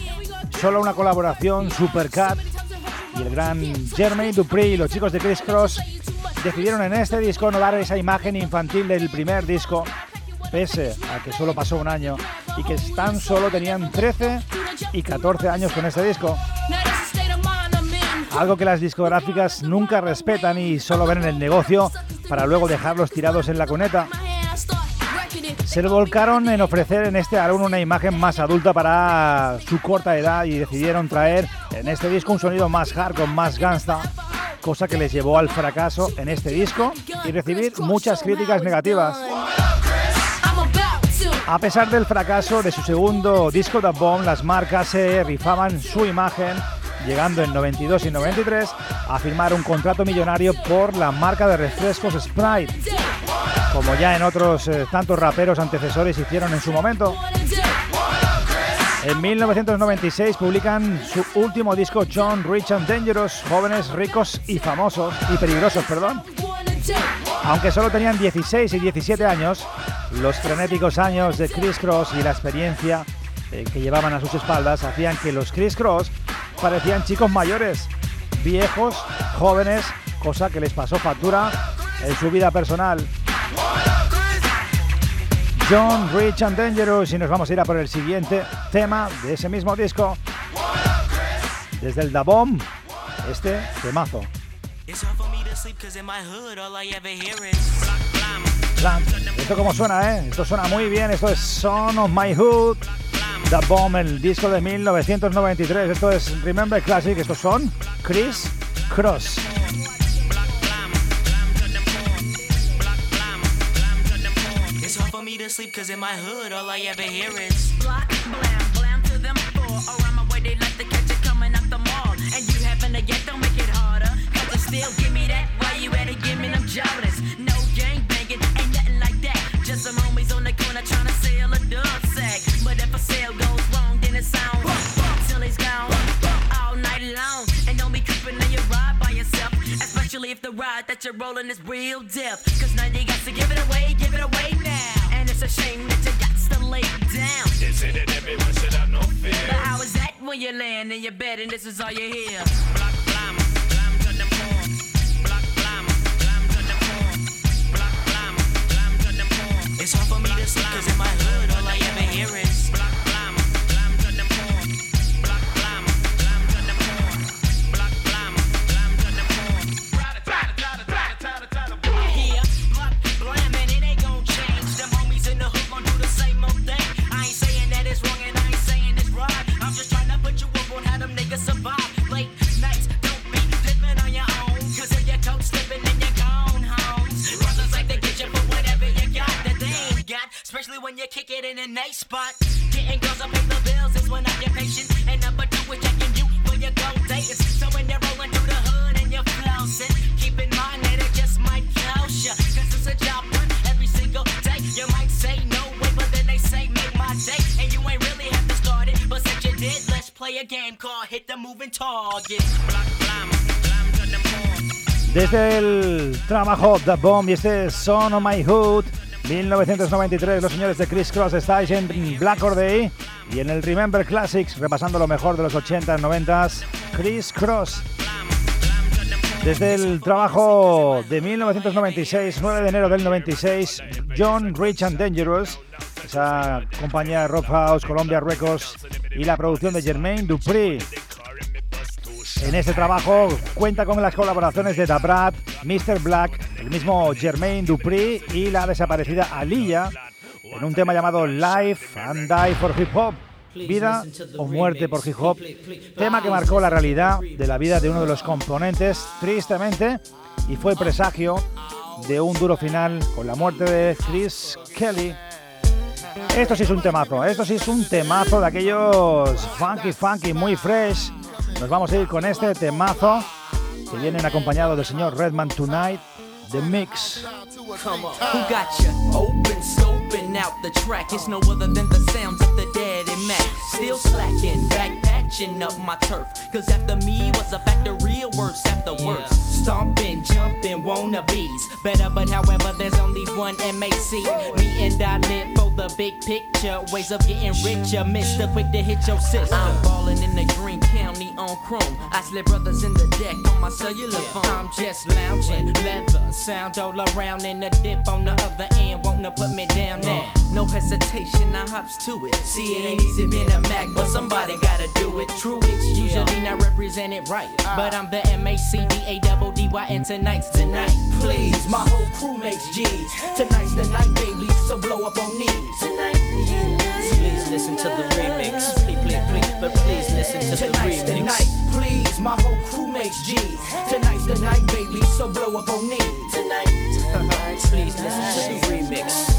solo una colaboración, Supercat y el gran Jermaine Dupri y los chicos de Chris Cross decidieron en este disco no dar esa imagen infantil del primer disco, pese a que solo pasó un año y que tan solo tenían 13 y 14 años con este disco. Algo que las discográficas nunca respetan y solo ven en el negocio para luego dejarlos tirados en la cuneta. Se volcaron en ofrecer en este álbum una imagen más adulta para su corta edad y decidieron traer en este disco un sonido más hardcore, más gangsta, cosa que les llevó al fracaso en este disco y recibir muchas críticas negativas. A pesar del fracaso de su segundo disco The Bomb, las marcas se rifaban su imagen llegando en 92 y 93 a firmar un contrato millonario por la marca de refrescos Sprite, como ya en otros eh, tantos raperos antecesores hicieron en su momento. En 1996 publican su último disco John Rich and Dangerous, jóvenes ricos y famosos y peligrosos, perdón. Aunque solo tenían 16 y 17 años, los frenéticos años de Chris Cross y la experiencia eh, que llevaban a sus espaldas hacían que los Chris Cross parecían chicos mayores, viejos, jóvenes, cosa que les pasó factura en su vida personal. John Rich and Dangerous y nos vamos a ir a por el siguiente tema de ese mismo disco. Desde el Dabom, este temazo. Esto como suena, ¿eh? Esto suena muy bien, esto es Son of My Hood. The Bomb, el disco de 1993. Esto es Remember Classic. Estos son Chris Cross. It's hard for me to sleep cause in my hood all I ever hear is Block, blam, jobless No gang banging, ain't nothing like that. Just some homies on the corner trying to sell a dub sack. But if a sale goes wrong then it's on. Till he's gone. All night long. And don't be creeping in your ride by yourself. Especially if the ride that you're rolling is real death. Cause now you got to give it away, give it away now. And it's a shame that you got to lay down. They say that everyone should have no fear? But how is that when you land in your bed and this is all you hear? It's hard for me to sleep cause in my hood all I ever hear is in a nice spot. Getting girls to pay the bills is one occupation. And number two is checking you for your gold dates. So when you're rolling through the hood and you're flousing, keep in mind that it just might close ya. Cause it's a job done every single day. You might say no way, but then they say make my day. And you ain't really have to start it. But since you did, let's play a game called Hit the Moving Target. Desde el trabajo The Bomb y este Son of My Hood, 1993, los señores de Chris Cross estáis en Black or Day y en el Remember Classics, repasando lo mejor de los 80s, 90s, Chris Cross. Desde el trabajo de 1996, 9 de enero del 96, John Rich and Dangerous, esa compañía Rock House, Columbia Records y la producción de Jermaine Dupri. En este trabajo cuenta con las colaboraciones de Dabrat, Mr. Black, el mismo Jermaine Dupri y la desaparecida Aliyah en un tema llamado Life and Die for Hip Hop. Vida o muerte por hip hop, tema que marcó la realidad de la vida de uno de los componentes, tristemente, y fue presagio de un duro final con la muerte de Chris Kelly. Esto sí es un temazo, esto sí es un temazo de aquellos funky, funky, muy fresh. Nos vamos a ir con este temazo que vienen acompañado del señor Redman Tonight, The Mix. Come on. Who got you open, scoping out the track? It's no other than the sounds of the daddy Mac. Still slacking, back patching up my turf. Cause after me was a fact of worse after worse. Stomping, jumping, wannabes. Better, but however, there's only one MAC. Me and I live for the big picture. Ways of getting richer. Mr. Quick to hit your sister. Uh. I'm ballin' in the Green County on Chrome. I slip brothers in the deck on my cellular phone. I'm just lounging, leather, sound all around in the dip on the other end. Wanna put me down now. No hesitation, I hops to it. See, it ain't easy being a Mac, but somebody gotta do it. True, it's usually not represented right. But uh. I'm the M A C D A double D Y, and tonight's tonight. Please, my whole crew makes G's. Tonight's the night, baby, so blow up on me. Tonight, Please listen to the remix. Please, please, please, but please listen to the Tonight's the remix. Night, my whole crew makes G's. Tonight's the night, baby, so blow up on knees. Tonight, Please listen to the remix.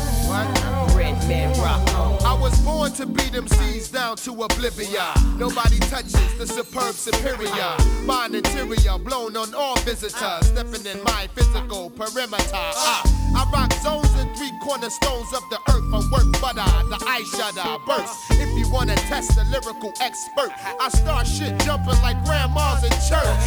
Red Man Rock on. I was born to beat them seas down to oblivion. Nobody touches the superb superior. My interior blown on all visitors. Stepping in my physical perimeter. Ah, I rock zones and three cornerstones of the earth. I work butter, the ice shutter burst. If you wanna test the lyrical expert, I start shit jumping like grandmas in church.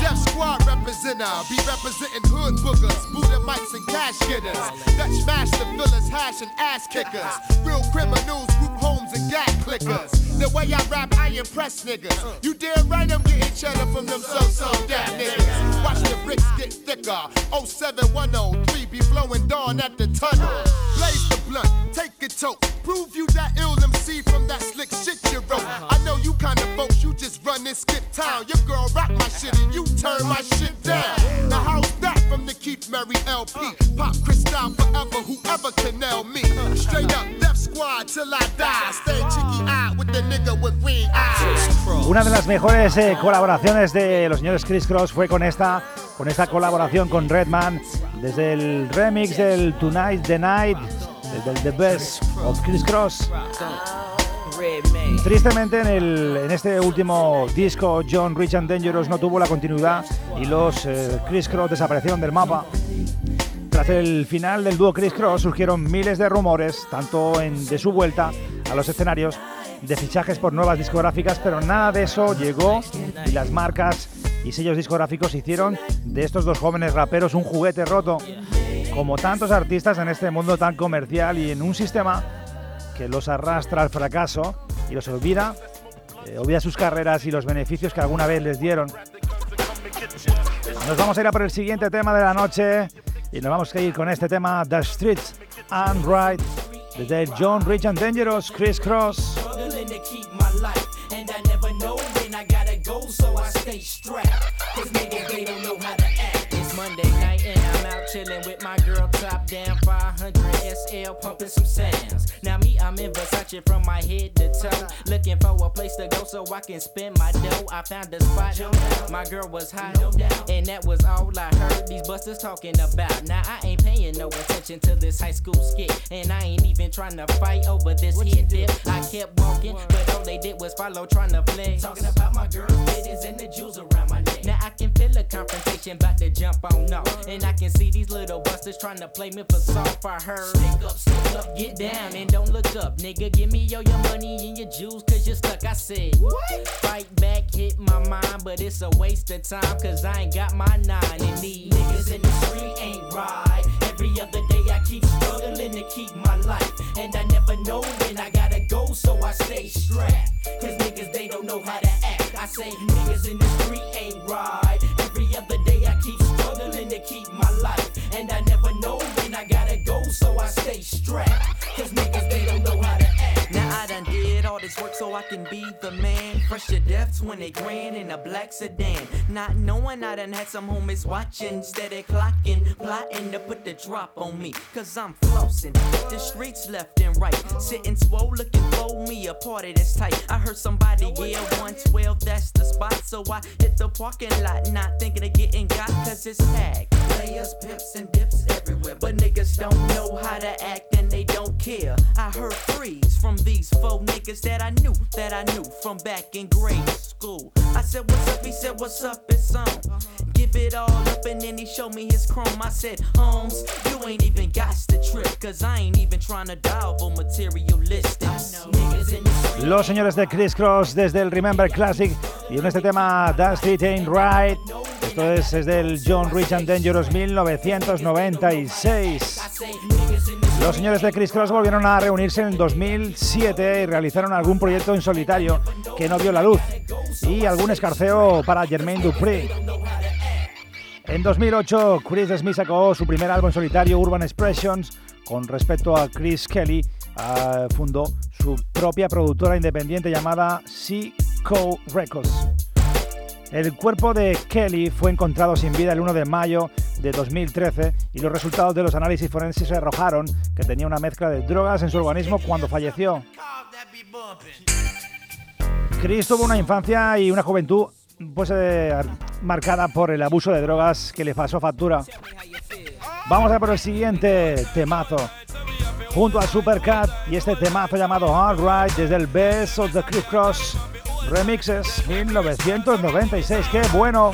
Death Squad representer, be representing hood boogers, Buddha mics and cash getters. Dutch master fillers, hash and ass kickers. Real criminals, group homes gat clickers. The way I rap, I impress niggas. You damn right I'm getting cheddar from them so-so that niggas. Watch the bricks get thicker. 07103 be flowing dawn at the tunnel. Blaze the blunt, take a toke. Prove you that ill MC from that slick shit you wrote. I know you kind of folks, you just run and skip town. Your girl rock my shit and you turn my shit down. Now how's that from the Keith Murray LP? Pop Crystal forever, whoever can nail me. Straight up, Death Squad till I die. Stay cheeky eyed with the nigga with green eyes. Una de las mejores eh, colaboraciones de los señores Chris Cross fue con esta, con esta colaboración con Redman, desde el remix del Tonight the Night, desde el The Best of Chris Cross. Tristemente en, el, en este último disco John Rich and Dangerous no tuvo la continuidad y los eh, Chris Cross desaparecieron del mapa. Tras el final del dúo Chris Cross surgieron miles de rumores, tanto en, de su vuelta a los escenarios, de fichajes por nuevas discográficas, pero nada de eso llegó y las marcas y sellos discográficos hicieron de estos dos jóvenes raperos un juguete roto, como tantos artistas en este mundo tan comercial y en un sistema que los arrastra al fracaso y los olvida, eh, olvida sus carreras y los beneficios que alguna vez les dieron. Nos vamos a ir a por el siguiente tema de la noche y nos vamos a ir con este tema The Streets and Right desde John Rich and Dangerous Chris Cross. SL pumping some sounds. Now me, I'm in Versace from my head to toe, looking for a place to go so I can spend my dough. I found a spot, my girl was hot, and that was all I heard these busters talking about. Now I ain't paying no attention to this high school skit, and I ain't even trying to fight over this hit dip. I kept walking, but all they did was follow, trying to flex. Talking about my girl, bitches and the jewels around my neck. Feel a confrontation about to jump on off. And I can see these little busters trying to play me for soft. I heard. Stick up, stick up, Get down and don't look up, nigga. Give me all your money and your jewels, cause you're stuck. I said, what? Fight back, hit my mind, but it's a waste of time, cause I ain't got my nine and these Niggas in the street ain't right. Every other day I keep struggling to keep my life. And I never know when I gotta go, so I stay strapped. Cause niggas, they don't know how to act. I say niggas in the keep my life. And I never know when I gotta go, so I stay strapped. Cause niggas, they don't know how to act. Now I done did all this work so I can be the man. Fresh to death, 20 grand in a black sedan. Not knowing I done had some homies watching, steady clocking, plotting to put the drop on me. Cause I'm flossing, the streets left and right. Sitting swole looking for me a party that's tight. I heard somebody yell 112, that's the spot. So I hit the parking lot, not thinking of getting got, cause it's packed. Players, pimps, and dips everywhere. But niggas don't know how to act and they don't care. I heard threes from these four niggas that I knew, that I knew from back in grade school. I said, What's up? He said, What's up? It's on. Give it all up and then he showed me his chrome. I said, Holmes, you ain't even got the trip, cause I ain't even trying to dial for materialistic. Niggas in the Los señores de Criss Cross desde el Remember Classic y en este tema Street Ain't Right. Esto es, es del John Rich and Dangerous 1996. Los señores de Criss Cross volvieron a reunirse en 2007 y realizaron algún proyecto en solitario que no vio la luz y algún escarceo para Jermaine Dupri. En 2008, Chris Smith sacó su primer álbum solitario, Urban Expressions. Con respecto a Chris Kelly, ah, fundó su propia productora independiente llamada C-Co Records. El cuerpo de Kelly fue encontrado sin vida el 1 de mayo de 2013 y los resultados de los análisis forenses arrojaron que tenía una mezcla de drogas en su organismo cuando falleció. Chris tuvo una infancia y una juventud pues, eh, marcada por el abuso de drogas que le pasó factura. Vamos a por el siguiente temazo. Junto a Supercat y este temazo llamado Alright desde el Best of the Criss Cross Remixes 1996. ¡Qué bueno!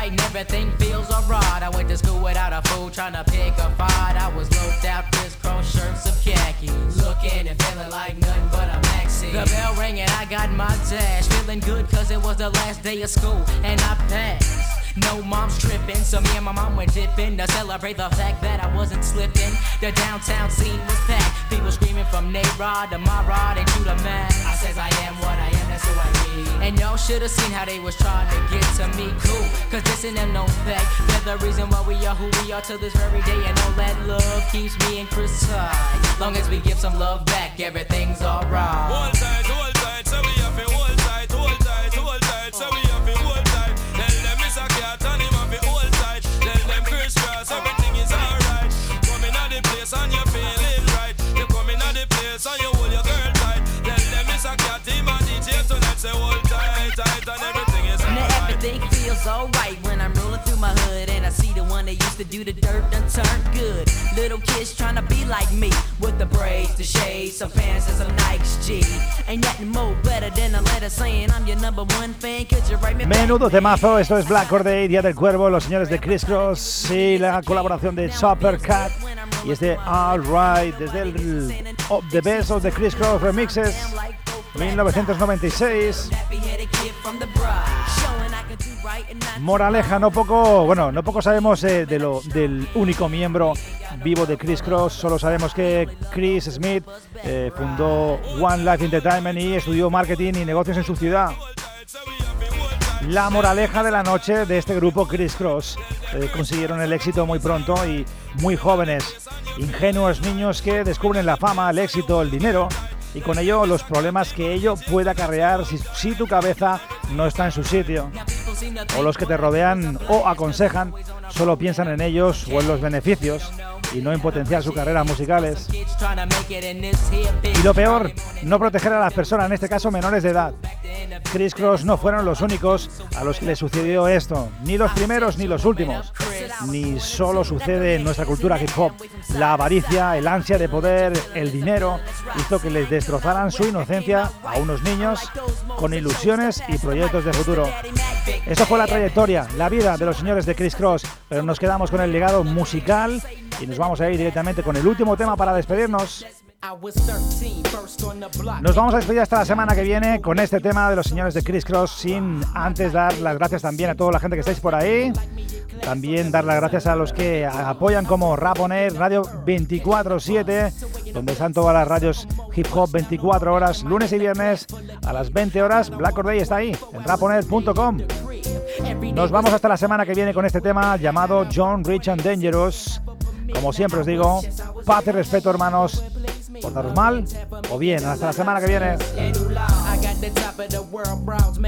Nice and everything feels alright. I went to school without a fool trying to pick a fight. I was loped out, crisscross shirts of khaki. Looking and feeling like nothing but a maxi. The bell rang and I got my dash. Feeling good cause it was the last day of school and I passed. No mom's tripping, so me and my mom went dipping to celebrate the fact that I wasn't slipping. The downtown scene was packed, people screaming from Nayrod to my rod and to the man. I says I am what I am, that's who I be. And y'all should have seen how they was trying to get to me. Cool, cause this ain't no fact. They're the reason why we are who we are to this very day. And all that love keeps me and Chris high. Long as we give some love back, everything's alright. I see the one that used to do the dirt done turned good. Little kids trying to be like me with the braids, the shades, some pants and some Nikes G. Ain't nothing more better than a letter saying I'm your number one fan. Could you write me? Menudo temazo, esto es Black Corday, Día del Cuervo, los señores de Criss Cross y la colaboración de Chopper Cat y este All Right desde el of The Best of the Criss Cross Remixes 1996. Moraleja, no poco, bueno, no poco sabemos eh, de lo, del único miembro vivo de Criss Cross, solo sabemos que Chris Smith eh, fundó One Life Entertainment y estudió marketing y negocios en su ciudad. La moraleja de la noche de este grupo Criss Cross eh, consiguieron el éxito muy pronto y muy jóvenes, ingenuos niños que descubren la fama, el éxito, el dinero y con ello los problemas que ello puede acarrear si, si tu cabeza no está en su sitio. O los que te rodean o aconsejan solo piensan en ellos o en los beneficios y no en potenciar sus carreras musicales. Y lo peor, no proteger a las personas, en este caso menores de edad. Chris Cross no fueron los únicos a los que les sucedió esto, ni los primeros ni los últimos. Ni solo sucede en nuestra cultura hip hop. La avaricia, el ansia de poder, el dinero, hizo que les destrozaran su inocencia a unos niños con ilusiones y proyectos de futuro. Eso fue la trayectoria, la vida de los señores de Chris Cross, pero nos quedamos con el legado musical y nos vamos a ir directamente con el último tema para despedirnos. Nos vamos a despedir hasta la semana que viene con este tema de los señores de Chris Cross, sin antes dar las gracias también a toda la gente que estáis por ahí. También dar las gracias a los que apoyan como Rap On Air, Radio 24-7, donde están todas las radios hip hop 24 horas, lunes y viernes a las 20 horas. Black Or Day está ahí, en raponair.com. Nos vamos hasta la semana que viene con este tema llamado John Rich and Dangerous. Como siempre os digo, paz y respeto, hermanos. Portaros mal o bien. Hasta la semana que viene. I got the top of the world browse,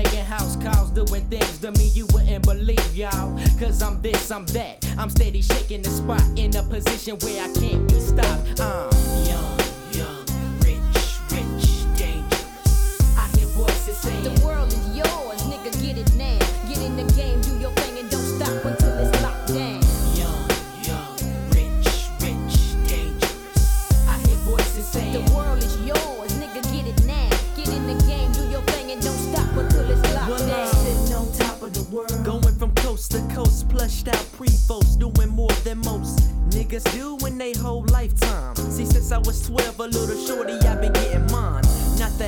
world. Going from coast to coast, plushed out prevost, doing more than most niggas do in they whole lifetime. See, since I was 12, a little shorty, I've been getting mine. Not the